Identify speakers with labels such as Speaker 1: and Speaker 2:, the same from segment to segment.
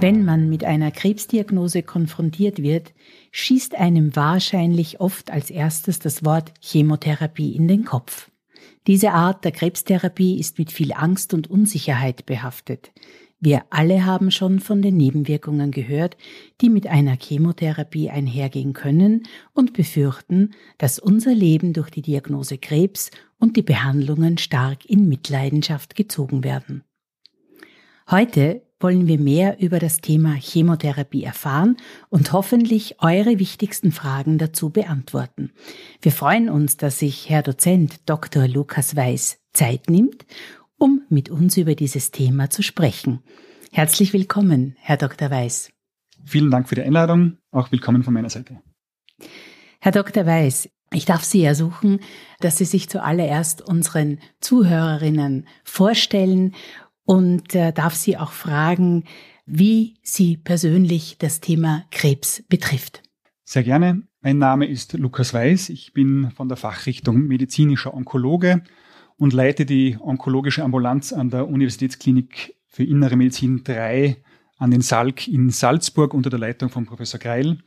Speaker 1: Wenn man mit einer Krebsdiagnose konfrontiert wird, schießt einem wahrscheinlich oft als erstes das Wort Chemotherapie in den Kopf. Diese Art der Krebstherapie ist mit viel Angst und Unsicherheit behaftet. Wir alle haben schon von den Nebenwirkungen gehört, die mit einer Chemotherapie einhergehen können und befürchten, dass unser Leben durch die Diagnose Krebs und die Behandlungen stark in Mitleidenschaft gezogen werden. Heute wollen wir mehr über das Thema Chemotherapie erfahren und hoffentlich eure wichtigsten Fragen dazu beantworten. Wir freuen uns, dass sich Herr Dozent Dr. Lukas Weiß Zeit nimmt, um mit uns über dieses Thema zu sprechen. Herzlich willkommen, Herr Dr. Weiß.
Speaker 2: Vielen Dank für die Einladung, auch willkommen von meiner Seite.
Speaker 1: Herr Dr. Weiß, ich darf Sie ersuchen, dass Sie sich zuallererst unseren Zuhörerinnen vorstellen und äh, darf Sie auch fragen, wie Sie persönlich das Thema Krebs betrifft.
Speaker 2: Sehr gerne. Mein Name ist Lukas Weiß. Ich bin von der Fachrichtung medizinischer Onkologe und leite die onkologische Ambulanz an der Universitätsklinik für Innere Medizin 3 an den Salk in Salzburg unter der Leitung von Professor Greil.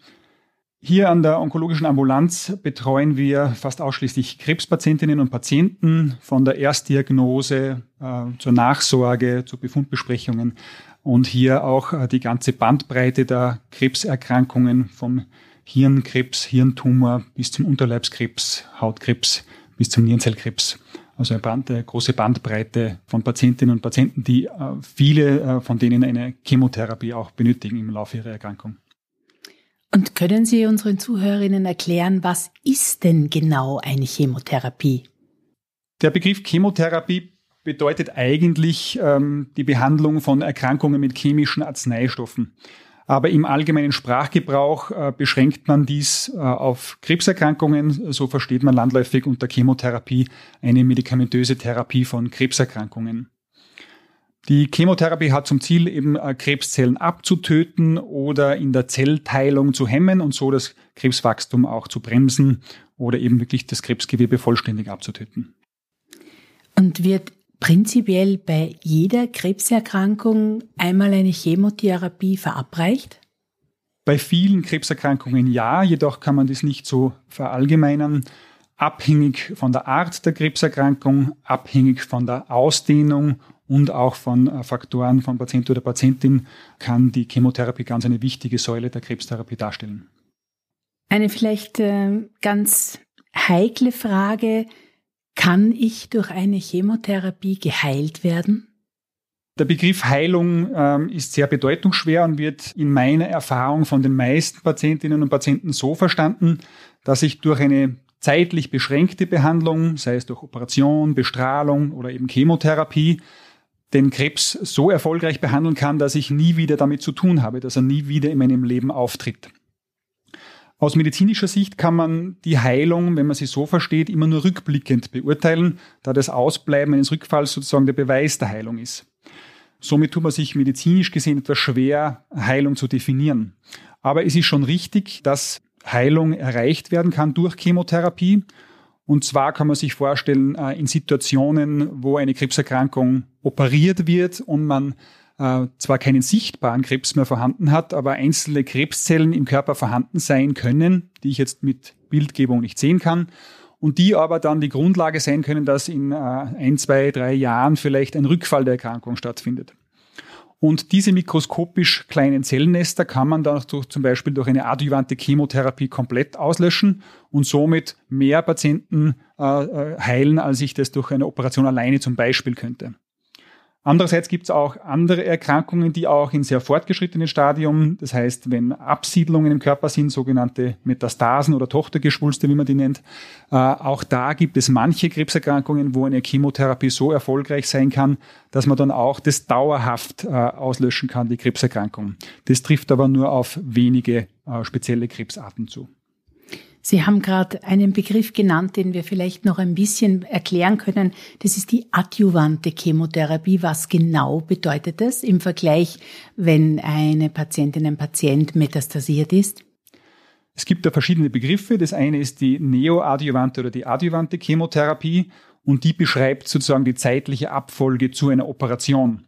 Speaker 2: Hier an der onkologischen Ambulanz betreuen wir fast ausschließlich Krebspatientinnen und Patienten von der Erstdiagnose äh, zur Nachsorge, zu Befundbesprechungen und hier auch äh, die ganze Bandbreite der Krebserkrankungen vom Hirnkrebs, Hirntumor bis zum Unterleibskrebs, Hautkrebs bis zum Nierenzellkrebs. Also eine, Band, eine große Bandbreite von Patientinnen und Patienten, die äh, viele äh, von denen eine Chemotherapie auch benötigen im Laufe ihrer Erkrankung.
Speaker 1: Und können Sie unseren Zuhörerinnen erklären, was ist denn genau eine Chemotherapie?
Speaker 2: Der Begriff Chemotherapie bedeutet eigentlich ähm, die Behandlung von Erkrankungen mit chemischen Arzneistoffen. Aber im allgemeinen Sprachgebrauch äh, beschränkt man dies äh, auf Krebserkrankungen. So versteht man landläufig unter Chemotherapie eine medikamentöse Therapie von Krebserkrankungen. Die Chemotherapie hat zum Ziel, eben äh, Krebszellen abzutöten oder in der Zellteilung zu hemmen und so das Krebswachstum auch zu bremsen oder eben wirklich das Krebsgewebe vollständig abzutöten.
Speaker 1: Und wird prinzipiell bei jeder Krebserkrankung einmal eine Chemotherapie verabreicht?
Speaker 2: Bei vielen Krebserkrankungen ja, jedoch kann man das nicht so verallgemeinern. Abhängig von der Art der Krebserkrankung, abhängig von der Ausdehnung und auch von äh, Faktoren von Patient oder Patientin kann die Chemotherapie ganz eine wichtige Säule der Krebstherapie darstellen.
Speaker 1: Eine vielleicht äh, ganz heikle Frage, kann ich durch eine Chemotherapie geheilt werden?
Speaker 2: Der Begriff Heilung ähm, ist sehr bedeutungsschwer und wird in meiner Erfahrung von den meisten Patientinnen und Patienten so verstanden, dass ich durch eine zeitlich beschränkte Behandlung, sei es durch Operation, Bestrahlung oder eben Chemotherapie, den Krebs so erfolgreich behandeln kann, dass ich nie wieder damit zu tun habe, dass er nie wieder in meinem Leben auftritt. Aus medizinischer Sicht kann man die Heilung, wenn man sie so versteht, immer nur rückblickend beurteilen, da das Ausbleiben eines Rückfalls sozusagen der Beweis der Heilung ist. Somit tut man sich medizinisch gesehen etwas schwer, Heilung zu definieren. Aber es ist schon richtig, dass Heilung erreicht werden kann durch Chemotherapie und zwar kann man sich vorstellen, äh, in Situationen, wo eine Krebserkrankung operiert wird und man äh, zwar keinen sichtbaren Krebs mehr vorhanden hat, aber einzelne Krebszellen im Körper vorhanden sein können, die ich jetzt mit Bildgebung nicht sehen kann und die aber dann die Grundlage sein können, dass in äh, ein, zwei, drei Jahren vielleicht ein Rückfall der Erkrankung stattfindet. Und diese mikroskopisch kleinen Zellnester kann man dann durch, zum Beispiel durch eine adjuvante Chemotherapie komplett auslöschen und somit mehr Patienten äh, äh, heilen, als ich das durch eine Operation alleine zum Beispiel könnte. Andererseits gibt es auch andere Erkrankungen, die auch in sehr fortgeschrittenen Stadium, das heißt, wenn Absiedlungen im Körper sind, sogenannte Metastasen oder Tochtergeschwulste, wie man die nennt, äh, auch da gibt es manche Krebserkrankungen, wo eine Chemotherapie so erfolgreich sein kann, dass man dann auch das dauerhaft äh, auslöschen kann, die Krebserkrankung. Das trifft aber nur auf wenige äh, spezielle Krebsarten zu.
Speaker 1: Sie haben gerade einen Begriff genannt, den wir vielleicht noch ein bisschen erklären können. Das ist die adjuvante Chemotherapie. Was genau bedeutet das im Vergleich, wenn eine Patientin, ein Patient metastasiert ist?
Speaker 2: Es gibt da verschiedene Begriffe. Das eine ist die neoadjuvante oder die adjuvante Chemotherapie und die beschreibt sozusagen die zeitliche Abfolge zu einer Operation.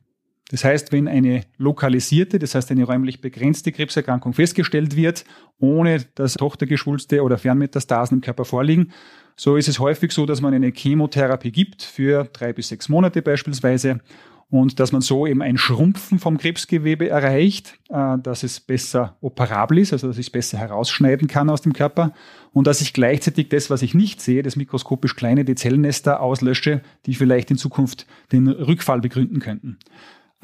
Speaker 2: Das heißt, wenn eine lokalisierte, das heißt eine räumlich begrenzte Krebserkrankung festgestellt wird, ohne dass Tochtergeschwulste oder Fernmetastasen im Körper vorliegen, so ist es häufig so, dass man eine Chemotherapie gibt für drei bis sechs Monate beispielsweise und dass man so eben ein Schrumpfen vom Krebsgewebe erreicht, äh, dass es besser operabel ist, also dass ich es besser herausschneiden kann aus dem Körper und dass ich gleichzeitig das, was ich nicht sehe, das mikroskopisch kleine, die Zellnester auslösche, die vielleicht in Zukunft den Rückfall begründen könnten.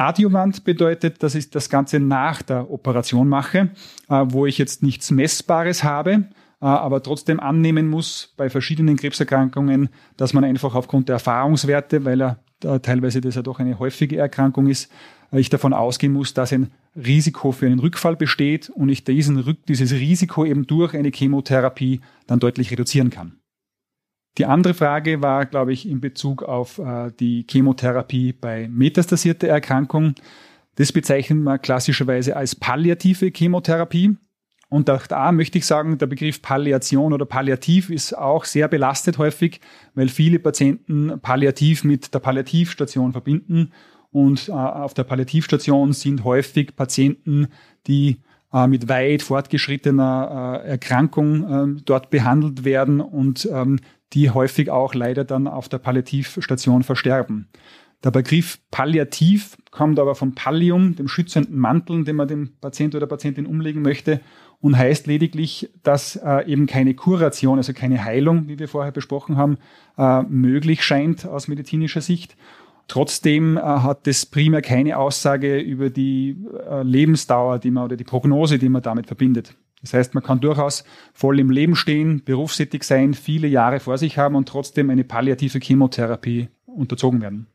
Speaker 2: Adjuvant bedeutet, dass ich das Ganze nach der Operation mache, äh, wo ich jetzt nichts Messbares habe, äh, aber trotzdem annehmen muss bei verschiedenen Krebserkrankungen, dass man einfach aufgrund der Erfahrungswerte, weil er teilweise das ja doch eine häufige Erkrankung ist, äh, ich davon ausgehen muss, dass ein Risiko für einen Rückfall besteht und ich diesen, dieses Risiko eben durch eine Chemotherapie dann deutlich reduzieren kann. Die andere Frage war, glaube ich, in Bezug auf äh, die Chemotherapie bei metastasierter Erkrankung. Das bezeichnet man klassischerweise als palliative Chemotherapie. Und auch da möchte ich sagen, der Begriff Palliation oder Palliativ ist auch sehr belastet häufig, weil viele Patienten Palliativ mit der Palliativstation verbinden. Und äh, auf der Palliativstation sind häufig Patienten, die äh, mit weit fortgeschrittener äh, Erkrankung äh, dort behandelt werden und ähm, die häufig auch leider dann auf der Palliativstation versterben. Der Begriff Palliativ kommt aber vom Pallium, dem schützenden Mantel, den man dem Patient oder Patientin umlegen möchte und heißt lediglich, dass äh, eben keine Kuration, also keine Heilung, wie wir vorher besprochen haben, äh, möglich scheint aus medizinischer Sicht. Trotzdem äh, hat das primär keine Aussage über die äh, Lebensdauer, die man oder die Prognose, die man damit verbindet. Das heißt, man kann durchaus voll im Leben stehen, berufstätig sein, viele Jahre vor sich haben und trotzdem eine palliative Chemotherapie unterzogen werden.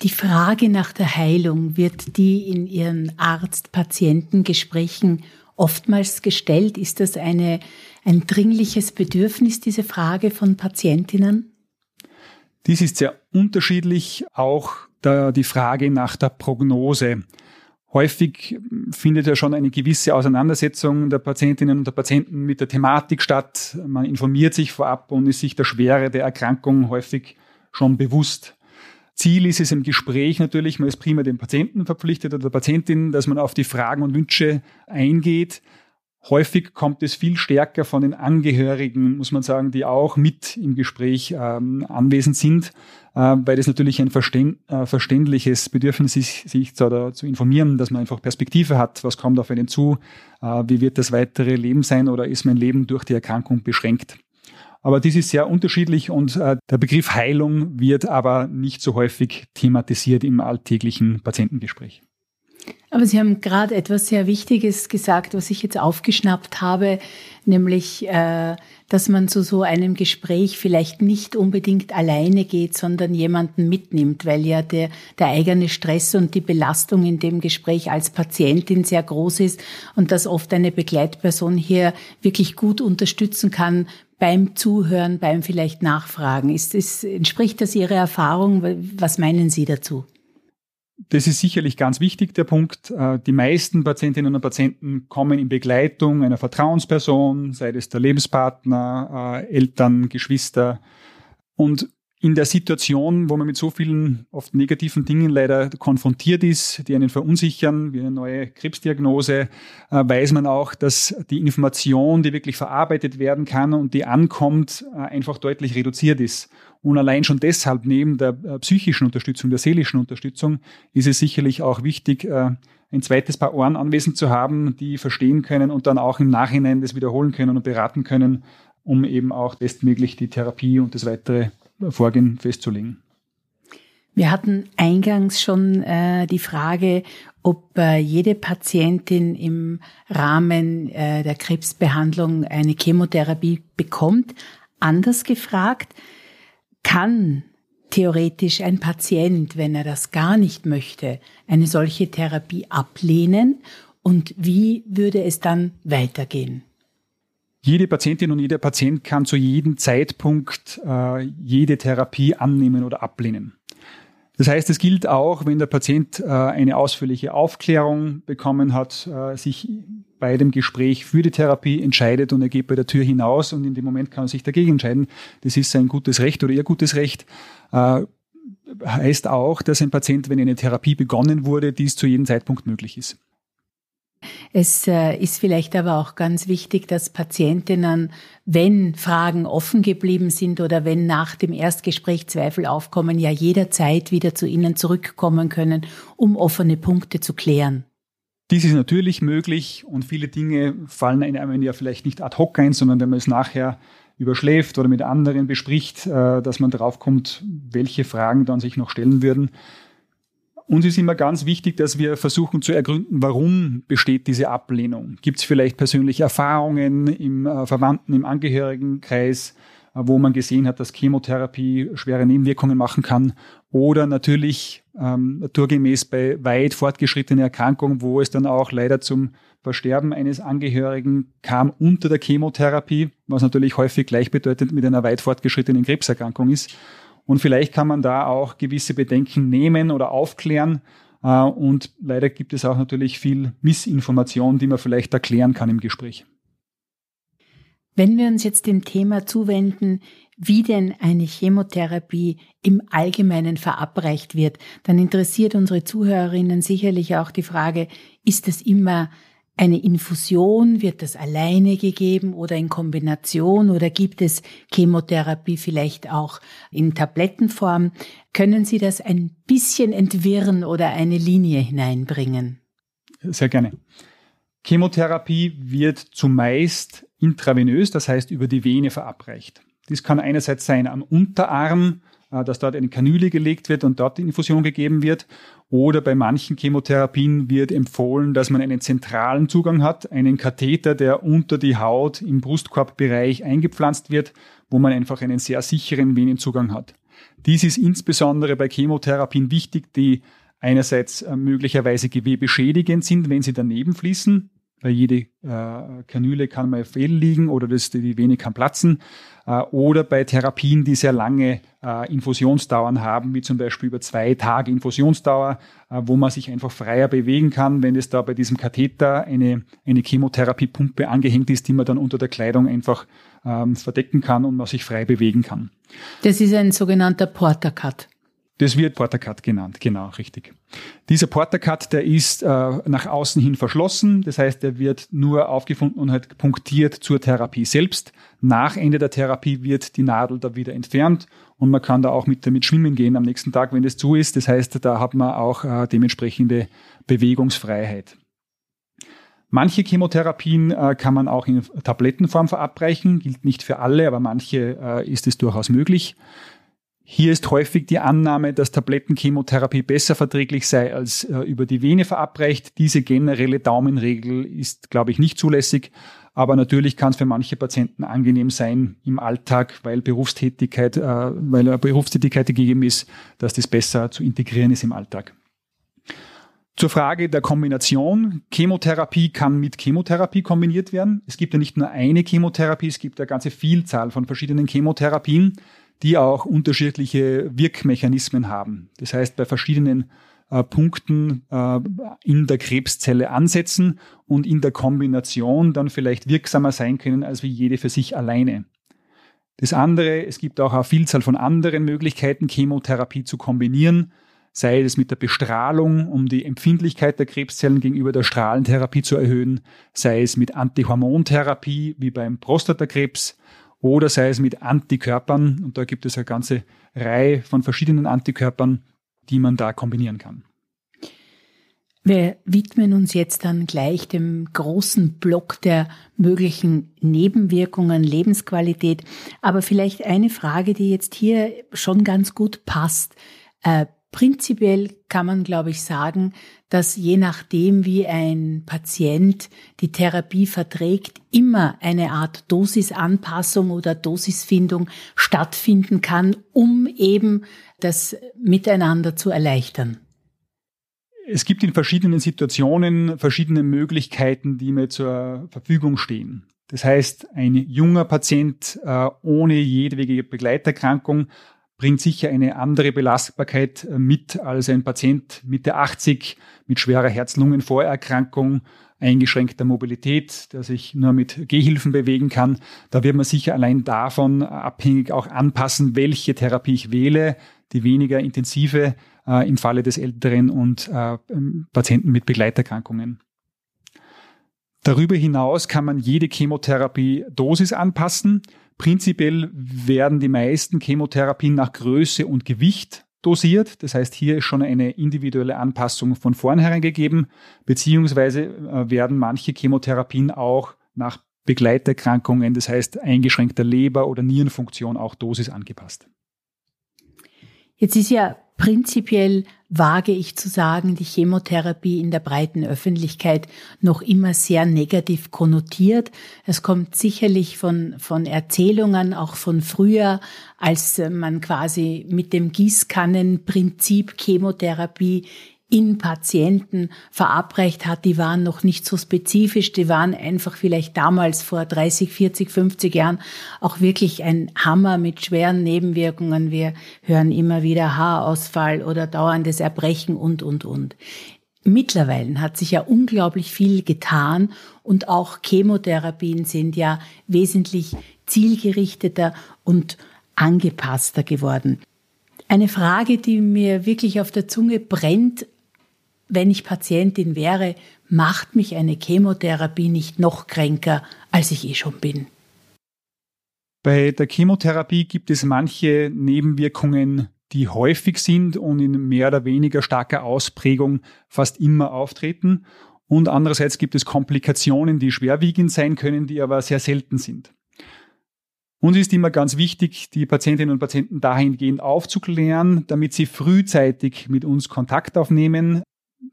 Speaker 1: Die Frage nach der Heilung wird die in Ihren Arzt-Patienten-Gesprächen oftmals gestellt. Ist das eine, ein dringliches Bedürfnis, diese Frage von Patientinnen?
Speaker 2: Dies ist sehr unterschiedlich, auch die Frage nach der Prognose. Häufig findet ja schon eine gewisse Auseinandersetzung der Patientinnen und der Patienten mit der Thematik statt. Man informiert sich vorab und ist sich der Schwere der Erkrankung häufig schon bewusst. Ziel ist es im Gespräch natürlich, man ist prima dem Patienten verpflichtet oder der Patientin, dass man auf die Fragen und Wünsche eingeht. Häufig kommt es viel stärker von den Angehörigen, muss man sagen, die auch mit im Gespräch ähm, anwesend sind, äh, weil das natürlich ein verständ, äh, verständliches Bedürfnis ist, sich zu, zu informieren, dass man einfach Perspektive hat, was kommt auf einen zu, äh, wie wird das weitere Leben sein oder ist mein Leben durch die Erkrankung beschränkt. Aber dies ist sehr unterschiedlich und äh, der Begriff Heilung wird aber nicht so häufig thematisiert im alltäglichen Patientengespräch.
Speaker 1: Aber Sie haben gerade etwas sehr Wichtiges gesagt, was ich jetzt aufgeschnappt habe, nämlich, äh, dass man zu so einem Gespräch vielleicht nicht unbedingt alleine geht, sondern jemanden mitnimmt, weil ja der, der eigene Stress und die Belastung in dem Gespräch als Patientin sehr groß ist und dass oft eine Begleitperson hier wirklich gut unterstützen kann beim Zuhören, beim vielleicht Nachfragen. Ist, ist, entspricht das Ihrer Erfahrung? Was meinen Sie dazu?
Speaker 2: Das ist sicherlich ganz wichtig, der Punkt. Äh, die meisten Patientinnen und Patienten kommen in Begleitung einer Vertrauensperson, sei es der Lebenspartner, äh, Eltern, Geschwister. Und in der Situation, wo man mit so vielen oft negativen Dingen leider konfrontiert ist, die einen verunsichern, wie eine neue Krebsdiagnose, äh, weiß man auch, dass die Information, die wirklich verarbeitet werden kann und die ankommt, einfach deutlich reduziert ist. Und allein schon deshalb, neben der äh, psychischen Unterstützung, der seelischen Unterstützung, ist es sicherlich auch wichtig, äh, ein zweites Paar Ohren anwesend zu haben, die verstehen können und dann auch im Nachhinein das wiederholen können und beraten können, um eben auch bestmöglich die Therapie und das weitere Vorgehen festzulegen.
Speaker 1: Wir hatten eingangs schon äh, die Frage, ob äh, jede Patientin im Rahmen äh, der Krebsbehandlung eine Chemotherapie bekommt. Anders gefragt, kann theoretisch ein Patient, wenn er das gar nicht möchte, eine solche Therapie ablehnen und wie würde es dann weitergehen?
Speaker 2: Jede Patientin und jeder Patient kann zu jedem Zeitpunkt äh, jede Therapie annehmen oder ablehnen. Das heißt, es gilt auch, wenn der Patient äh, eine ausführliche Aufklärung bekommen hat, äh, sich bei dem Gespräch für die Therapie entscheidet und er geht bei der Tür hinaus und in dem Moment kann er sich dagegen entscheiden. Das ist sein gutes Recht oder ihr gutes Recht. Äh, heißt auch, dass ein Patient, wenn eine Therapie begonnen wurde, dies zu jedem Zeitpunkt möglich ist.
Speaker 1: Es äh, ist vielleicht aber auch ganz wichtig, dass Patientinnen, wenn Fragen offen geblieben sind oder wenn nach dem Erstgespräch Zweifel aufkommen, ja jederzeit wieder zu Ihnen zurückkommen können, um offene Punkte zu klären.
Speaker 2: Dies ist natürlich möglich und viele Dinge fallen einem ja vielleicht nicht ad hoc ein, sondern wenn man es nachher überschläft oder mit anderen bespricht, äh, dass man darauf kommt, welche Fragen dann sich noch stellen würden. Uns ist immer ganz wichtig, dass wir versuchen zu ergründen, warum besteht diese Ablehnung. Gibt es vielleicht persönliche Erfahrungen im äh, Verwandten, im Angehörigenkreis, äh, wo man gesehen hat, dass Chemotherapie schwere Nebenwirkungen machen kann? Oder natürlich ähm, naturgemäß bei weit fortgeschrittenen Erkrankungen, wo es dann auch leider zum Versterben eines Angehörigen kam unter der Chemotherapie, was natürlich häufig gleichbedeutend mit einer weit fortgeschrittenen Krebserkrankung ist. Und vielleicht kann man da auch gewisse Bedenken nehmen oder aufklären. Äh, und leider gibt es auch natürlich viel Missinformation, die man vielleicht erklären kann im Gespräch.
Speaker 1: Wenn wir uns jetzt dem Thema zuwenden, wie denn eine Chemotherapie im Allgemeinen verabreicht wird, dann interessiert unsere Zuhörerinnen sicherlich auch die Frage, ist es immer eine Infusion, wird das alleine gegeben oder in Kombination oder gibt es Chemotherapie vielleicht auch in Tablettenform? Können Sie das ein bisschen entwirren oder eine Linie hineinbringen?
Speaker 2: Sehr gerne. Chemotherapie wird zumeist intravenös, das heißt über die Vene verabreicht. Dies kann einerseits sein am Unterarm, äh, dass dort eine Kanüle gelegt wird und dort die Infusion gegeben wird. Oder bei manchen Chemotherapien wird empfohlen, dass man einen zentralen Zugang hat, einen Katheter, der unter die Haut im Brustkorbbereich eingepflanzt wird, wo man einfach einen sehr sicheren Venenzugang hat. Dies ist insbesondere bei Chemotherapien wichtig, die einerseits äh, möglicherweise gewebeschädigend sind, wenn sie daneben fließen, weil jede äh, Kanüle kann mal fehl liegen oder das, die Vene kann platzen. Äh, oder bei Therapien, die sehr lange äh, Infusionsdauern haben, wie zum Beispiel über zwei Tage Infusionsdauer, äh, wo man sich einfach freier bewegen kann, wenn es da bei diesem Katheter eine, eine Chemotherapiepumpe angehängt ist, die man dann unter der Kleidung einfach ähm, verdecken kann und man sich frei bewegen kann.
Speaker 1: Das ist ein sogenannter Porter-Cut.
Speaker 2: Das wird Portercut genannt, genau, richtig. Dieser Portercut, der ist äh, nach außen hin verschlossen, das heißt, der wird nur aufgefunden und halt punktiert zur Therapie selbst. Nach Ende der Therapie wird die Nadel da wieder entfernt und man kann da auch mit damit schwimmen gehen am nächsten Tag, wenn es zu ist. Das heißt, da hat man auch äh, dementsprechende Bewegungsfreiheit. Manche Chemotherapien äh, kann man auch in Tablettenform verabreichen, gilt nicht für alle, aber manche äh, ist es durchaus möglich. Hier ist häufig die Annahme, dass Tablettenchemotherapie besser verträglich sei als äh, über die Vene verabreicht. Diese generelle Daumenregel ist, glaube ich, nicht zulässig. Aber natürlich kann es für manche Patienten angenehm sein im Alltag, weil Berufstätigkeit, äh, weil Berufstätigkeit gegeben ist, dass das besser zu integrieren ist im Alltag. Zur Frage der Kombination. Chemotherapie kann mit Chemotherapie kombiniert werden. Es gibt ja nicht nur eine Chemotherapie, es gibt eine ganze Vielzahl von verschiedenen Chemotherapien die auch unterschiedliche Wirkmechanismen haben. Das heißt, bei verschiedenen äh, Punkten äh, in der Krebszelle ansetzen und in der Kombination dann vielleicht wirksamer sein können als wie jede für sich alleine. Das andere, es gibt auch eine Vielzahl von anderen Möglichkeiten, Chemotherapie zu kombinieren, sei es mit der Bestrahlung, um die Empfindlichkeit der Krebszellen gegenüber der Strahlentherapie zu erhöhen, sei es mit Antihormontherapie wie beim Prostatakrebs, oder sei es mit Antikörpern. Und da gibt es eine ganze Reihe von verschiedenen Antikörpern, die man da kombinieren kann.
Speaker 1: Wir widmen uns jetzt dann gleich dem großen Block der möglichen Nebenwirkungen, Lebensqualität. Aber vielleicht eine Frage, die jetzt hier schon ganz gut passt. Äh, Prinzipiell kann man, glaube ich, sagen, dass je nachdem, wie ein Patient die Therapie verträgt, immer eine Art Dosisanpassung oder Dosisfindung stattfinden kann, um eben das Miteinander zu erleichtern.
Speaker 2: Es gibt in verschiedenen Situationen verschiedene Möglichkeiten, die mir zur Verfügung stehen. Das heißt, ein junger Patient äh, ohne jedwege Begleiterkrankung bringt sicher eine andere Belastbarkeit äh, mit als ein Patient Mitte 80 mit schwerer Herz-Lungen-Vorerkrankung, eingeschränkter Mobilität, der sich nur mit Gehhilfen bewegen kann. Da wird man sicher allein davon abhängig auch anpassen, welche Therapie ich wähle, die weniger intensive äh, im Falle des Älteren und äh, ähm, Patienten mit Begleiterkrankungen. Darüber hinaus kann man jede Chemotherapie Dosis anpassen. Prinzipiell werden die meisten Chemotherapien nach Größe und Gewicht dosiert. Das heißt, hier ist schon eine individuelle Anpassung von vornherein gegeben, beziehungsweise äh, werden manche Chemotherapien auch nach Begleiterkrankungen, das heißt eingeschränkter Leber- oder Nierenfunktion auch Dosis angepasst.
Speaker 1: Jetzt ist ja Prinzipiell wage ich zu sagen, die Chemotherapie in der breiten Öffentlichkeit noch immer sehr negativ konnotiert. Es kommt sicherlich von, von Erzählungen, auch von früher, als man quasi mit dem Gießkannenprinzip Chemotherapie in Patienten verabreicht hat, die waren noch nicht so spezifisch, die waren einfach vielleicht damals vor 30, 40, 50 Jahren auch wirklich ein Hammer mit schweren Nebenwirkungen. Wir hören immer wieder Haarausfall oder dauerndes Erbrechen und, und, und. Mittlerweile hat sich ja unglaublich viel getan und auch Chemotherapien sind ja wesentlich zielgerichteter und angepasster geworden. Eine Frage, die mir wirklich auf der Zunge brennt, wenn ich Patientin wäre, macht mich eine Chemotherapie nicht noch kränker, als ich eh schon bin.
Speaker 2: Bei der Chemotherapie gibt es manche Nebenwirkungen, die häufig sind und in mehr oder weniger starker Ausprägung fast immer auftreten. Und andererseits gibt es Komplikationen, die schwerwiegend sein können, die aber sehr selten sind. Uns ist immer ganz wichtig, die Patientinnen und Patienten dahingehend aufzuklären, damit sie frühzeitig mit uns Kontakt aufnehmen,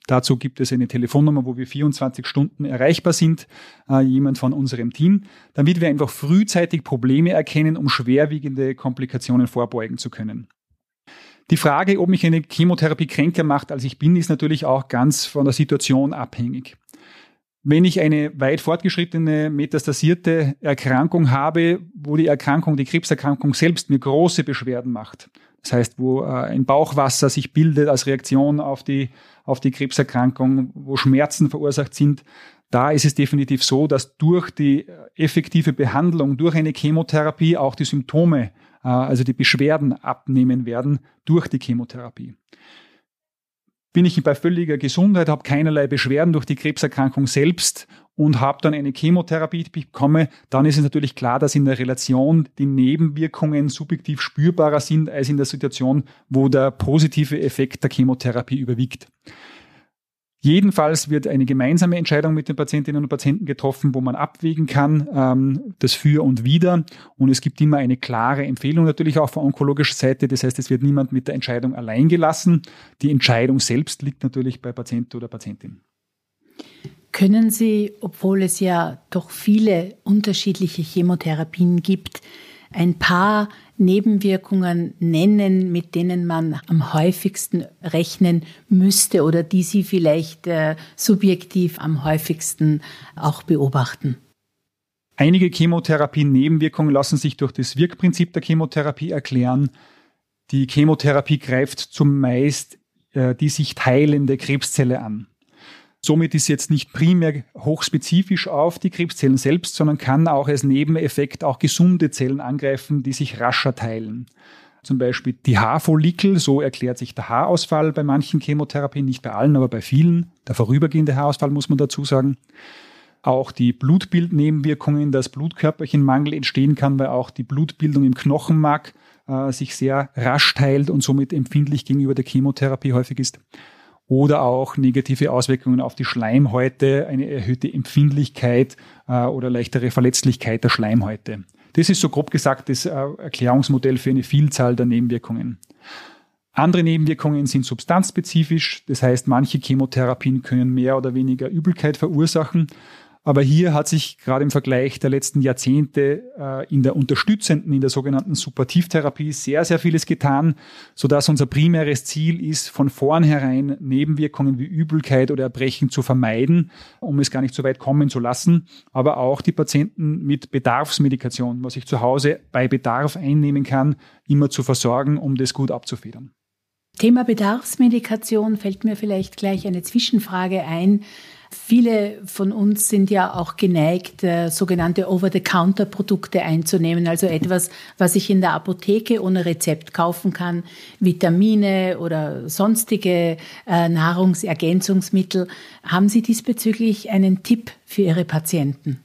Speaker 2: Dazu gibt es eine Telefonnummer, wo wir 24 Stunden erreichbar sind, äh, jemand von unserem Team, damit wir einfach frühzeitig Probleme erkennen, um schwerwiegende Komplikationen vorbeugen zu können. Die Frage, ob mich eine Chemotherapie kränker macht, als ich bin, ist natürlich auch ganz von der Situation abhängig. Wenn ich eine weit fortgeschrittene metastasierte Erkrankung habe, wo die Erkrankung, die Krebserkrankung selbst mir große Beschwerden macht, das heißt, wo äh, ein Bauchwasser sich bildet als Reaktion auf die, auf die Krebserkrankung, wo Schmerzen verursacht sind, da ist es definitiv so, dass durch die effektive Behandlung, durch eine Chemotherapie auch die Symptome, äh, also die Beschwerden abnehmen werden durch die Chemotherapie. Bin ich bei völliger Gesundheit, habe keinerlei Beschwerden durch die Krebserkrankung selbst und habe dann eine Chemotherapie bekomme, dann ist es natürlich klar, dass in der Relation die Nebenwirkungen subjektiv spürbarer sind als in der Situation, wo der positive Effekt der Chemotherapie überwiegt. Jedenfalls wird eine gemeinsame Entscheidung mit den Patientinnen und Patienten getroffen, wo man abwägen kann, ähm, das Für und Wider. Und es gibt immer eine klare Empfehlung natürlich auch von onkologischer Seite. Das heißt, es wird niemand mit der Entscheidung allein gelassen. Die Entscheidung selbst liegt natürlich bei Patient oder Patientin.
Speaker 1: Können Sie, obwohl es ja doch viele unterschiedliche Chemotherapien gibt, ein paar Nebenwirkungen nennen, mit denen man am häufigsten rechnen müsste oder die Sie vielleicht äh, subjektiv am häufigsten auch beobachten?
Speaker 2: Einige Chemotherapie-Nebenwirkungen lassen sich durch das Wirkprinzip der Chemotherapie erklären. Die Chemotherapie greift zumeist äh, die sich teilende Krebszelle an. Somit ist jetzt nicht primär hochspezifisch auf die Krebszellen selbst, sondern kann auch als Nebeneffekt auch gesunde Zellen angreifen, die sich rascher teilen. Zum Beispiel die Haarfollikel, so erklärt sich der Haarausfall bei manchen Chemotherapien, nicht bei allen, aber bei vielen. Der vorübergehende Haarausfall muss man dazu sagen. Auch die Blutbildnebenwirkungen, dass Blutkörperchenmangel entstehen kann, weil auch die Blutbildung im Knochenmark äh, sich sehr rasch teilt und somit empfindlich gegenüber der Chemotherapie häufig ist oder auch negative Auswirkungen auf die Schleimhäute, eine erhöhte Empfindlichkeit äh, oder leichtere Verletzlichkeit der Schleimhäute. Das ist so grob gesagt das äh, Erklärungsmodell für eine Vielzahl der Nebenwirkungen. Andere Nebenwirkungen sind substanzspezifisch, das heißt, manche Chemotherapien können mehr oder weniger Übelkeit verursachen aber hier hat sich gerade im Vergleich der letzten Jahrzehnte äh, in der unterstützenden, in der sogenannten Supportivtherapie sehr, sehr vieles getan, sodass unser primäres Ziel ist, von vornherein Nebenwirkungen wie Übelkeit oder Erbrechen zu vermeiden, um es gar nicht so weit kommen zu lassen, aber auch die Patienten mit Bedarfsmedikation, was ich zu Hause bei Bedarf einnehmen kann, immer zu versorgen, um das gut abzufedern.
Speaker 1: Thema Bedarfsmedikation fällt mir vielleicht gleich eine Zwischenfrage ein. Viele von uns sind ja auch geneigt, äh, sogenannte Over-the-Counter-Produkte einzunehmen, also etwas, was ich in der Apotheke ohne Rezept kaufen kann, Vitamine oder sonstige äh, Nahrungsergänzungsmittel. Haben Sie diesbezüglich einen Tipp für Ihre Patienten?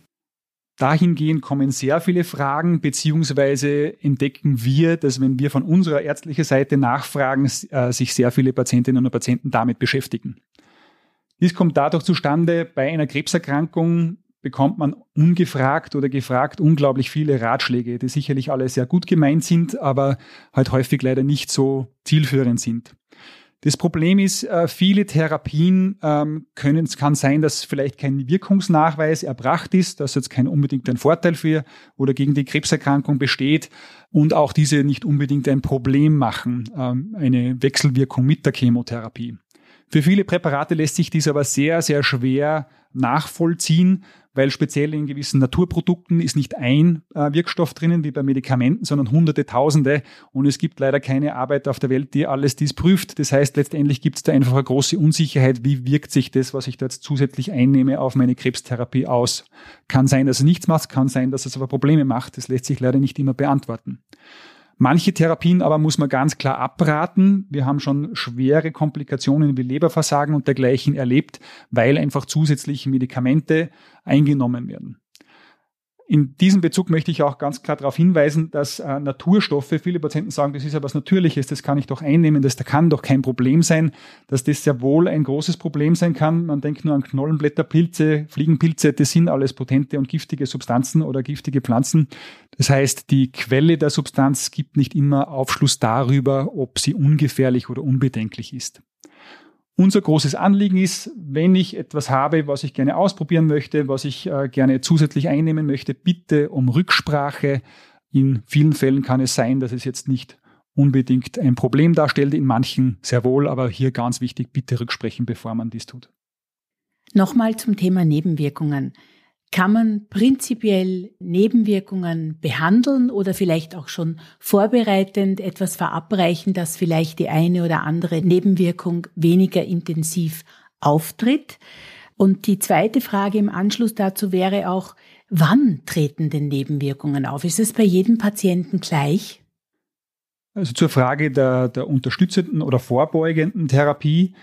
Speaker 2: Dahingehend kommen sehr viele Fragen, beziehungsweise entdecken wir, dass wenn wir von unserer ärztlichen Seite nachfragen, äh, sich sehr viele Patientinnen und Patienten damit beschäftigen. Dies kommt dadurch zustande, bei einer Krebserkrankung bekommt man ungefragt oder gefragt unglaublich viele Ratschläge, die sicherlich alle sehr gut gemeint sind, aber halt häufig leider nicht so zielführend sind. Das Problem ist, äh, viele Therapien ähm, können, es kann sein, dass vielleicht kein Wirkungsnachweis erbracht ist, dass jetzt kein unbedingt ein Vorteil für oder gegen die Krebserkrankung besteht und auch diese nicht unbedingt ein Problem machen, ähm, eine Wechselwirkung mit der Chemotherapie. Für viele Präparate lässt sich dies aber sehr, sehr schwer nachvollziehen, weil speziell in gewissen Naturprodukten ist nicht ein äh, Wirkstoff drinnen wie bei Medikamenten, sondern hunderte, tausende und es gibt leider keine Arbeit auf der Welt, die alles dies prüft. Das heißt, letztendlich gibt es da einfach eine große Unsicherheit, wie wirkt sich das, was ich da jetzt zusätzlich einnehme, auf meine Krebstherapie aus. Kann sein, dass es nichts macht, kann sein, dass es aber Probleme macht. Das lässt sich leider nicht immer beantworten. Manche Therapien aber muss man ganz klar abraten. Wir haben schon schwere Komplikationen wie Leberversagen und dergleichen erlebt, weil einfach zusätzliche Medikamente eingenommen werden. In diesem Bezug möchte ich auch ganz klar darauf hinweisen, dass äh, Naturstoffe, viele Patienten sagen, das ist ja was Natürliches, das kann ich doch einnehmen, das kann doch kein Problem sein, dass das sehr wohl ein großes Problem sein kann. Man denkt nur an Knollenblätterpilze, Fliegenpilze, das sind alles potente und giftige Substanzen oder giftige Pflanzen. Das heißt, die Quelle der Substanz gibt nicht immer Aufschluss darüber, ob sie ungefährlich oder unbedenklich ist. Unser großes Anliegen ist, wenn ich etwas habe, was ich gerne ausprobieren möchte, was ich äh, gerne zusätzlich einnehmen möchte, bitte um Rücksprache. In vielen Fällen kann es sein, dass es jetzt nicht unbedingt ein Problem darstellt, in manchen sehr wohl, aber hier ganz wichtig, bitte rücksprechen, bevor man dies tut.
Speaker 1: Nochmal zum Thema Nebenwirkungen. Kann man prinzipiell Nebenwirkungen behandeln oder vielleicht auch schon vorbereitend etwas verabreichen, dass vielleicht die eine oder andere Nebenwirkung weniger intensiv auftritt? Und die zweite Frage im Anschluss dazu wäre auch, wann treten denn Nebenwirkungen auf? Ist es bei jedem Patienten gleich?
Speaker 2: Also zur Frage der, der unterstützenden oder vorbeugenden Therapie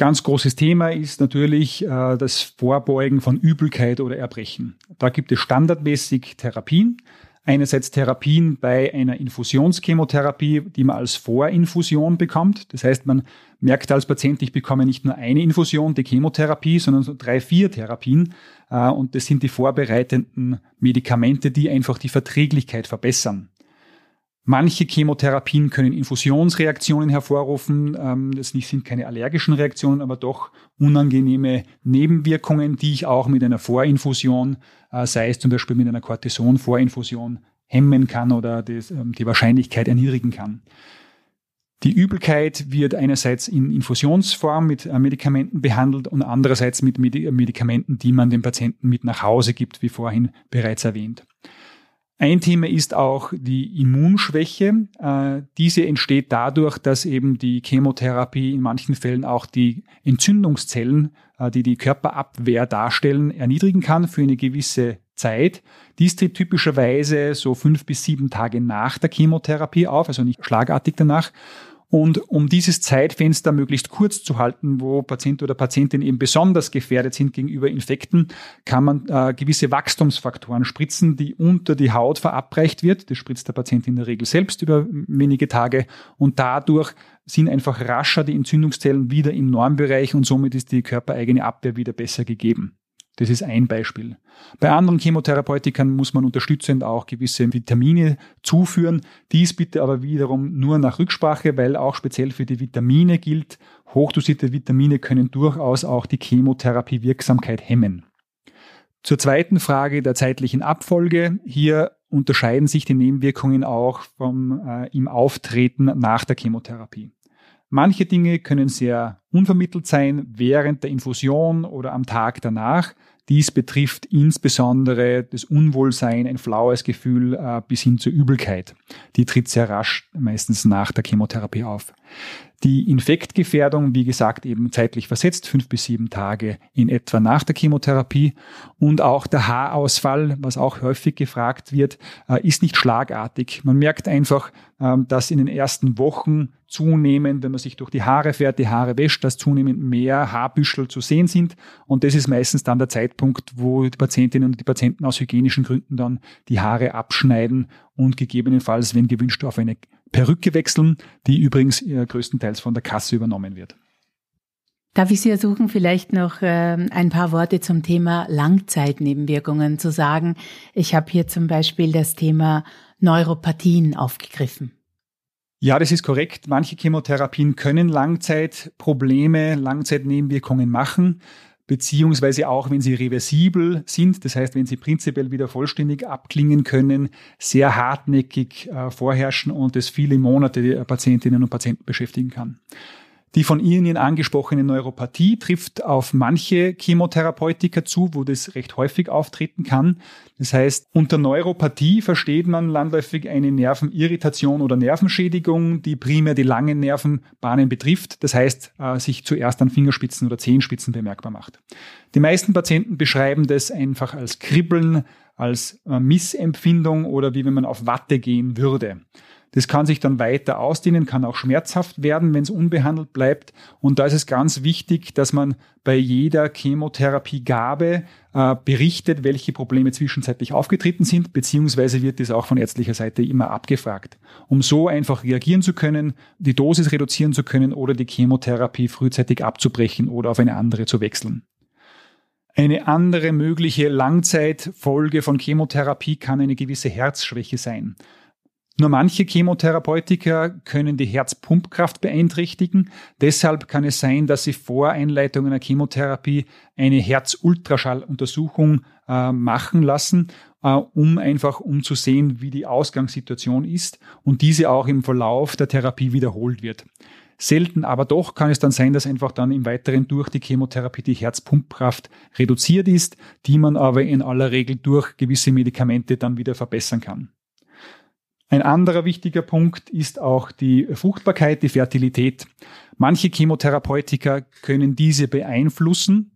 Speaker 2: Ganz großes Thema ist natürlich äh, das Vorbeugen von Übelkeit oder Erbrechen. Da gibt es standardmäßig Therapien. Einerseits Therapien bei einer Infusionschemotherapie, die man als Vorinfusion bekommt. Das heißt, man merkt als Patient, ich bekomme nicht nur eine Infusion, die Chemotherapie, sondern so drei, vier Therapien. Äh, und das sind die vorbereitenden Medikamente, die einfach die Verträglichkeit verbessern. Manche Chemotherapien können Infusionsreaktionen hervorrufen. Ähm, das sind keine allergischen Reaktionen, aber doch unangenehme Nebenwirkungen, die ich auch mit einer Vorinfusion, äh, sei es zum Beispiel mit einer Cortison-Vorinfusion, hemmen kann oder ähm, die Wahrscheinlichkeit erniedrigen kann. Die Übelkeit wird einerseits in Infusionsform mit äh, Medikamenten behandelt und andererseits mit Medikamenten, die man dem Patienten mit nach Hause gibt, wie vorhin bereits erwähnt. Ein Thema ist auch die Immunschwäche. Äh, diese entsteht dadurch, dass eben die Chemotherapie in manchen Fällen auch die Entzündungszellen, äh, die die Körperabwehr darstellen, erniedrigen kann für eine gewisse Zeit. Dies tritt typischerweise so fünf bis sieben Tage nach der Chemotherapie auf, also nicht schlagartig danach. Und um dieses Zeitfenster möglichst kurz zu halten, wo Patient oder Patientin eben besonders gefährdet sind gegenüber Infekten, kann man äh, gewisse Wachstumsfaktoren spritzen, die unter die Haut verabreicht wird. Das spritzt der Patient in der Regel selbst über wenige Tage und dadurch sind einfach rascher die Entzündungszellen wieder im Normbereich und somit ist die körpereigene Abwehr wieder besser gegeben. Das ist ein Beispiel. Bei anderen Chemotherapeutikern muss man unterstützend auch gewisse Vitamine zuführen. Dies bitte aber wiederum nur nach Rücksprache, weil auch speziell für die Vitamine gilt, hochdosierte Vitamine können durchaus auch die Chemotherapiewirksamkeit hemmen. Zur zweiten Frage der zeitlichen Abfolge. Hier unterscheiden sich die Nebenwirkungen auch vom, äh, im Auftreten nach der Chemotherapie. Manche Dinge können sehr unvermittelt sein, während der Infusion oder am Tag danach. Dies betrifft insbesondere das Unwohlsein, ein flaues Gefühl äh, bis hin zur Übelkeit. Die tritt sehr rasch meistens nach der Chemotherapie auf. Die Infektgefährdung, wie gesagt, eben zeitlich versetzt, fünf bis sieben Tage in etwa nach der Chemotherapie. Und auch der Haarausfall, was auch häufig gefragt wird, äh, ist nicht schlagartig. Man merkt einfach, ähm, dass in den ersten Wochen zunehmend, wenn man sich durch die Haare fährt, die Haare wäscht, dass zunehmend mehr Haarbüschel zu sehen sind. Und das ist meistens dann der Zeitpunkt, wo die Patientinnen und die Patienten aus hygienischen Gründen dann die Haare abschneiden und gegebenenfalls, wenn gewünscht, auf eine Perücke wechseln, die übrigens äh, größtenteils von der Kasse übernommen wird.
Speaker 1: Darf ich Sie ersuchen, vielleicht noch äh, ein paar Worte zum Thema Langzeitnebenwirkungen zu sagen? Ich habe hier zum Beispiel das Thema Neuropathien aufgegriffen.
Speaker 2: Ja, das ist korrekt. Manche Chemotherapien können Langzeitprobleme, Langzeitnebenwirkungen machen beziehungsweise auch wenn sie reversibel sind, das heißt, wenn sie prinzipiell wieder vollständig abklingen können, sehr hartnäckig äh, vorherrschen und es viele Monate die Patientinnen und Patienten beschäftigen kann. Die von Ihnen angesprochene Neuropathie trifft auf manche Chemotherapeutika zu, wo das recht häufig auftreten kann. Das heißt, unter Neuropathie versteht man landläufig eine Nervenirritation oder Nervenschädigung, die primär die langen Nervenbahnen betrifft. Das heißt, äh, sich zuerst an Fingerspitzen oder Zehenspitzen bemerkbar macht. Die meisten Patienten beschreiben das einfach als Kribbeln, als äh, Missempfindung oder wie wenn man auf Watte gehen würde. Das kann sich dann weiter ausdehnen, kann auch schmerzhaft werden, wenn es unbehandelt bleibt. Und da ist es ganz wichtig, dass man bei jeder Chemotherapiegabe äh, berichtet, welche Probleme zwischenzeitlich aufgetreten sind, beziehungsweise wird das auch von ärztlicher Seite immer abgefragt, um so einfach reagieren zu können, die Dosis reduzieren zu können oder die Chemotherapie frühzeitig abzubrechen oder auf eine andere zu wechseln. Eine andere mögliche Langzeitfolge von Chemotherapie kann eine gewisse Herzschwäche sein. Nur manche Chemotherapeutika können die Herzpumpkraft beeinträchtigen. Deshalb kann es sein, dass Sie vor Einleitung einer Chemotherapie eine Herzultraschalluntersuchung äh, machen lassen, äh, um einfach um zu sehen, wie die Ausgangssituation ist und diese auch im Verlauf der Therapie wiederholt wird. Selten aber doch kann es dann sein, dass einfach dann im Weiteren durch die Chemotherapie die Herzpumpkraft reduziert ist, die man aber in aller Regel durch gewisse Medikamente dann wieder verbessern kann. Ein anderer wichtiger Punkt ist auch die Fruchtbarkeit, die Fertilität. Manche Chemotherapeutika können diese beeinflussen.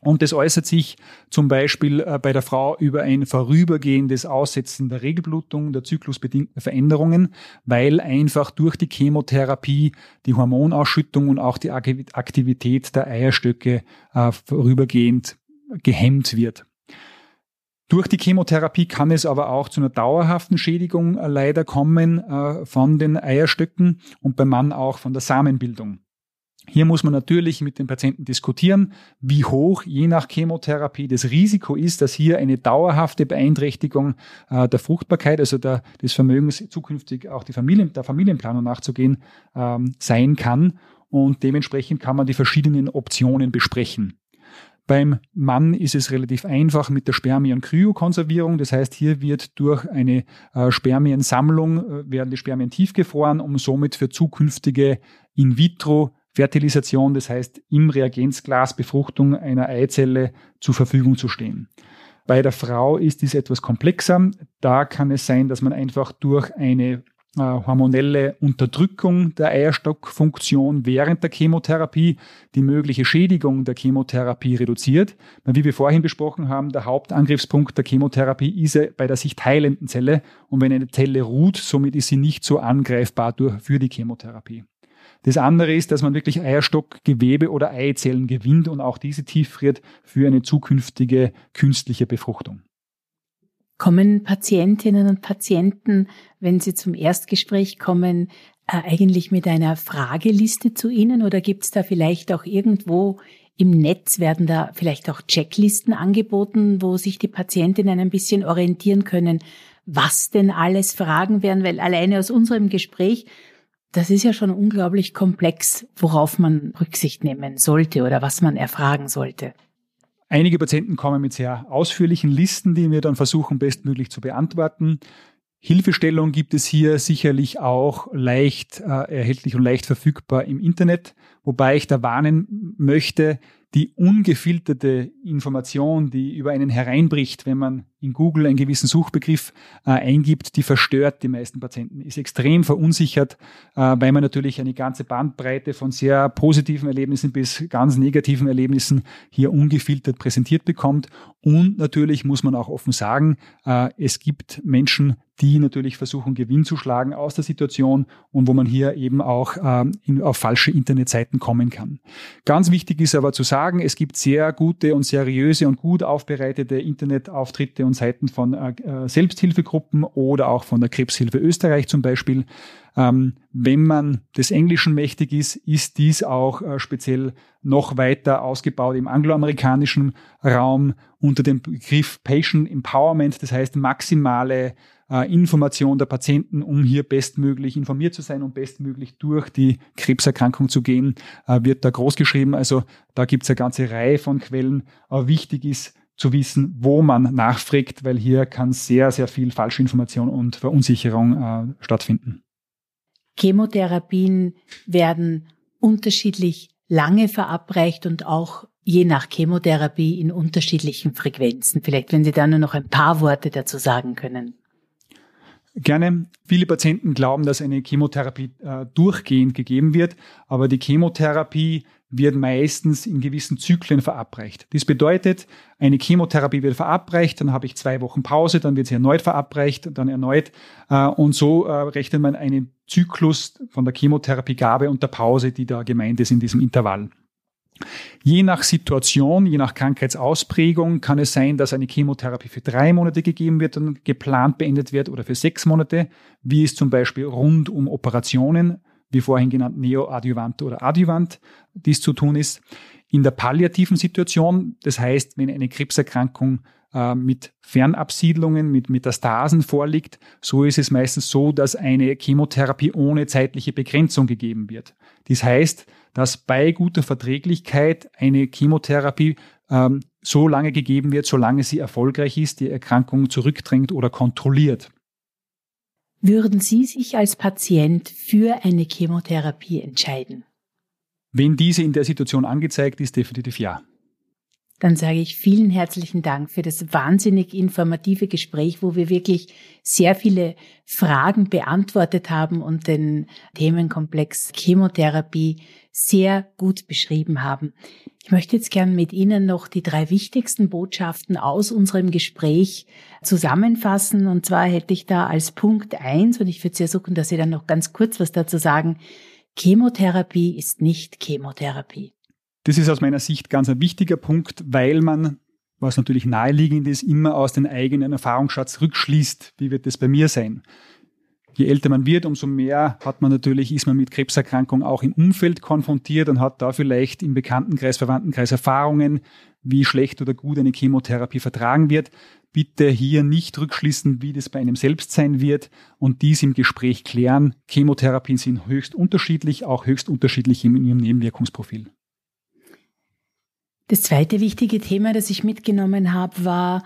Speaker 2: Und das äußert sich zum Beispiel äh, bei der Frau über ein vorübergehendes Aussetzen der Regelblutung, der zyklusbedingten Veränderungen, weil einfach durch die Chemotherapie die Hormonausschüttung und auch die Aktivität der Eierstöcke äh, vorübergehend gehemmt wird. Durch die Chemotherapie kann es aber auch zu einer dauerhaften Schädigung äh, leider kommen äh, von den Eierstöcken und beim Mann auch von der Samenbildung. Hier muss man natürlich mit den Patienten diskutieren, wie hoch je nach Chemotherapie das Risiko ist, dass hier eine dauerhafte Beeinträchtigung äh, der Fruchtbarkeit, also der, des Vermögens zukünftig auch die Familien, der Familienplanung nachzugehen, ähm, sein kann. Und dementsprechend kann man die verschiedenen Optionen besprechen. Beim Mann ist es relativ einfach mit der Spermien-Kryokonservierung. Das heißt, hier wird durch eine äh, Spermiensammlung äh, werden die Spermien tiefgefroren, um somit für zukünftige In-vitro-Fertilisation, das heißt im Reagenzglas Befruchtung einer Eizelle zur Verfügung zu stehen. Bei der Frau ist dies etwas komplexer. Da kann es sein, dass man einfach durch eine äh, hormonelle Unterdrückung der Eierstockfunktion während der Chemotherapie die mögliche Schädigung der Chemotherapie reduziert. Wie wir vorhin besprochen haben, der Hauptangriffspunkt der Chemotherapie ist bei der sich teilenden Zelle und wenn eine Zelle ruht, somit ist sie nicht so angreifbar durch, für die Chemotherapie. Das andere ist, dass man wirklich Eierstockgewebe oder Eizellen gewinnt und auch diese tieffriert für eine zukünftige künstliche Befruchtung.
Speaker 1: Kommen Patientinnen und Patienten, wenn sie zum Erstgespräch kommen, äh, eigentlich mit einer Frageliste zu Ihnen oder gibt es da vielleicht auch irgendwo Im Netz werden da vielleicht auch Checklisten angeboten, wo sich die Patientinnen ein bisschen orientieren können, was denn alles Fragen wären, weil alleine aus unserem Gespräch, das ist ja schon unglaublich komplex, worauf man Rücksicht nehmen sollte oder was man erfragen sollte.
Speaker 2: Einige Patienten kommen mit sehr ausführlichen Listen, die wir dann versuchen bestmöglich zu beantworten. Hilfestellung gibt es hier sicherlich auch leicht äh, erhältlich und leicht verfügbar im Internet, wobei ich da warnen möchte, die ungefilterte Information, die über einen hereinbricht, wenn man in Google einen gewissen Suchbegriff äh, eingibt, die verstört die meisten Patienten, ist extrem verunsichert, äh, weil man natürlich eine ganze Bandbreite von sehr positiven Erlebnissen bis ganz negativen Erlebnissen hier ungefiltert präsentiert bekommt. Und natürlich muss man auch offen sagen, äh, es gibt Menschen, die natürlich versuchen, Gewinn zu schlagen aus der Situation und wo man hier eben auch ähm, in, auf falsche Internetseiten kommen kann. Ganz wichtig ist aber zu sagen, es gibt sehr gute und seriöse und gut aufbereitete Internetauftritte und Seiten von äh, äh, Selbsthilfegruppen oder auch von der Krebshilfe Österreich zum Beispiel. Ähm, wenn man des Englischen mächtig ist, ist dies auch äh, speziell noch weiter ausgebaut im angloamerikanischen Raum unter dem Begriff Patient Empowerment, das heißt maximale äh, Information der Patienten, um hier bestmöglich informiert zu sein und bestmöglich durch die Krebserkrankung zu gehen, äh, wird da groß geschrieben. Also da gibt es eine ganze Reihe von Quellen. Aber wichtig ist zu wissen, wo man nachfragt, weil hier kann sehr, sehr viel Falschinformation und Verunsicherung äh, stattfinden.
Speaker 1: Chemotherapien werden unterschiedlich lange verabreicht und auch je nach Chemotherapie in unterschiedlichen Frequenzen. Vielleicht, wenn Sie da nur noch ein paar Worte dazu sagen können.
Speaker 2: Gerne. Viele Patienten glauben, dass eine Chemotherapie äh, durchgehend gegeben wird, aber die Chemotherapie wird meistens in gewissen Zyklen verabreicht. Das bedeutet, eine Chemotherapie wird verabreicht, dann habe ich zwei Wochen Pause, dann wird sie erneut verabreicht, dann erneut. Äh, und so äh, rechnet man einen Zyklus von der Chemotherapiegabe und der Pause, die da gemeint ist in diesem Intervall. Je nach Situation, je nach Krankheitsausprägung kann es sein, dass eine Chemotherapie für drei Monate gegeben wird und geplant beendet wird oder für sechs Monate, wie es zum Beispiel rund um Operationen, wie vorhin genannt Neoadjuvant oder Adjuvant, dies zu tun ist. In der palliativen Situation, das heißt, wenn eine Krebserkrankung äh, mit Fernabsiedlungen, mit Metastasen vorliegt, so ist es meistens so, dass eine Chemotherapie ohne zeitliche Begrenzung gegeben wird. Das heißt, dass bei guter Verträglichkeit eine Chemotherapie ähm, so lange gegeben wird, solange sie erfolgreich ist, die Erkrankung zurückdrängt oder kontrolliert.
Speaker 1: Würden Sie sich als Patient für eine Chemotherapie entscheiden?
Speaker 2: Wenn diese in der Situation angezeigt ist, definitiv ja.
Speaker 1: Dann sage ich vielen herzlichen Dank für das wahnsinnig informative Gespräch, wo wir wirklich sehr viele Fragen beantwortet haben und den Themenkomplex Chemotherapie sehr gut beschrieben haben. Ich möchte jetzt gern mit Ihnen noch die drei wichtigsten Botschaften aus unserem Gespräch zusammenfassen. Und zwar hätte ich da als Punkt eins, und ich würde sehr suchen, dass Sie dann noch ganz kurz was dazu sagen, Chemotherapie ist nicht Chemotherapie.
Speaker 2: Das ist aus meiner Sicht ganz ein wichtiger Punkt, weil man, was natürlich naheliegend ist, immer aus den eigenen Erfahrungsschatz rückschließt. Wie wird das bei mir sein? Je älter man wird, umso mehr hat man natürlich, ist man mit Krebserkrankung auch im Umfeld konfrontiert und hat da vielleicht im Bekanntenkreis, Verwandtenkreis Erfahrungen, wie schlecht oder gut eine Chemotherapie vertragen wird. Bitte hier nicht rückschließen, wie das bei einem selbst sein wird und dies im Gespräch klären. Chemotherapien sind höchst unterschiedlich, auch höchst unterschiedlich in ihrem Nebenwirkungsprofil.
Speaker 1: Das zweite wichtige Thema, das ich mitgenommen habe, war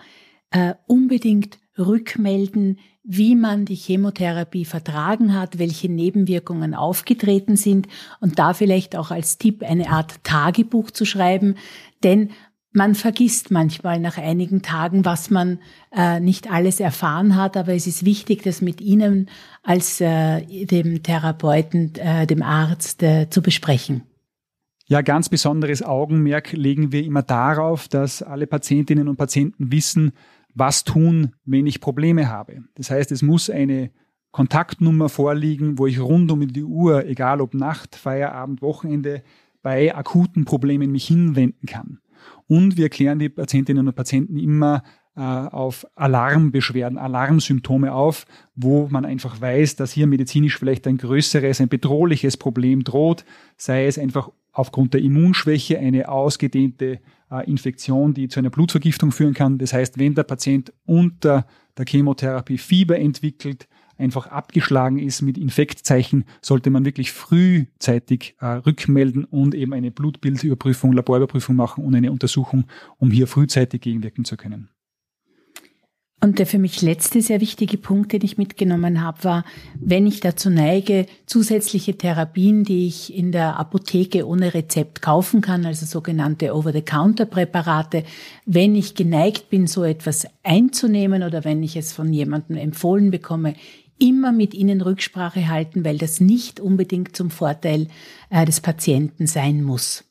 Speaker 1: äh, unbedingt rückmelden, wie man die Chemotherapie vertragen hat, welche Nebenwirkungen aufgetreten sind und da vielleicht auch als Tipp eine Art Tagebuch zu schreiben, denn man vergisst manchmal nach einigen Tagen, was man äh, nicht alles erfahren hat, aber es ist wichtig, das mit Ihnen als äh, dem Therapeuten, äh, dem Arzt äh, zu besprechen.
Speaker 2: Ja, ganz besonderes Augenmerk legen wir immer darauf, dass alle Patientinnen und Patienten wissen, was tun, wenn ich Probleme habe. Das heißt, es muss eine Kontaktnummer vorliegen, wo ich rund um die Uhr, egal ob Nacht, Feierabend, Wochenende, bei akuten Problemen mich hinwenden kann. Und wir erklären die Patientinnen und Patienten immer, äh, auf Alarmbeschwerden, Alarmsymptome auf, wo man einfach weiß, dass hier medizinisch vielleicht ein größeres, ein bedrohliches Problem droht, sei es einfach aufgrund der Immunschwäche eine ausgedehnte äh, Infektion, die zu einer Blutvergiftung führen kann. Das heißt, wenn der Patient unter der Chemotherapie Fieber entwickelt, einfach abgeschlagen ist mit Infektzeichen, sollte man wirklich frühzeitig äh, rückmelden und eben eine Blutbildüberprüfung, Laborüberprüfung machen und eine Untersuchung, um hier frühzeitig gegenwirken zu können.
Speaker 1: Und der für mich letzte sehr wichtige Punkt, den ich mitgenommen habe, war, wenn ich dazu neige, zusätzliche Therapien, die ich in der Apotheke ohne Rezept kaufen kann, also sogenannte Over-the-Counter-Präparate, wenn ich geneigt bin, so etwas einzunehmen oder wenn ich es von jemandem empfohlen bekomme, immer mit ihnen Rücksprache halten, weil das nicht unbedingt zum Vorteil äh, des Patienten sein muss.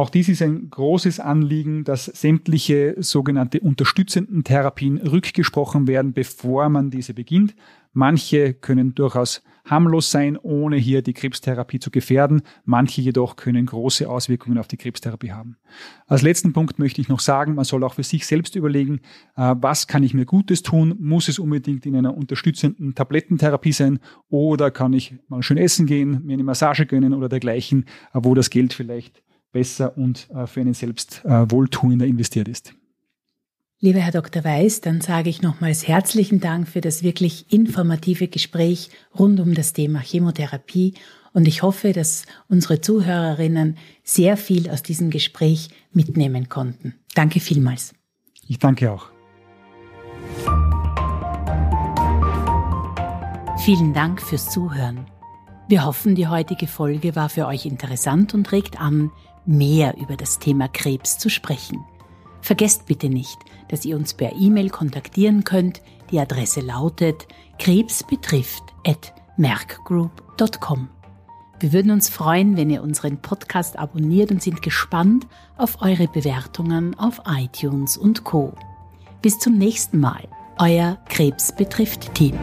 Speaker 2: Auch dies ist ein großes Anliegen, dass sämtliche sogenannte unterstützenden Therapien rückgesprochen werden, bevor man diese beginnt. Manche können durchaus harmlos sein, ohne hier die Krebstherapie zu gefährden. Manche jedoch können große Auswirkungen auf die Krebstherapie haben. Als letzten Punkt möchte ich noch sagen, man soll auch für sich selbst überlegen, äh, was kann ich mir Gutes tun? Muss es unbedingt in einer unterstützenden Tablettentherapie sein? Oder kann ich mal schön essen gehen, mir eine Massage gönnen oder dergleichen, äh, wo das Geld vielleicht besser und äh, für einen selbst äh, wohltuender investiert ist.
Speaker 1: Lieber Herr Dr. Weiß, dann sage ich nochmals herzlichen Dank für das wirklich informative Gespräch rund um das Thema Chemotherapie und ich hoffe, dass unsere Zuhörerinnen sehr viel aus diesem Gespräch mitnehmen konnten. Danke vielmals.
Speaker 2: Ich danke auch.
Speaker 1: Vielen Dank fürs Zuhören. Wir hoffen, die heutige Folge war für euch interessant und regt an, mehr über das Thema Krebs zu sprechen. Vergesst bitte nicht, dass ihr uns per E-Mail kontaktieren könnt. Die Adresse lautet krebsbetrifft.merkgroup.com. Wir würden uns freuen, wenn ihr unseren Podcast abonniert und sind gespannt auf eure Bewertungen auf iTunes und Co. Bis zum nächsten Mal, euer Krebs betrifft Team.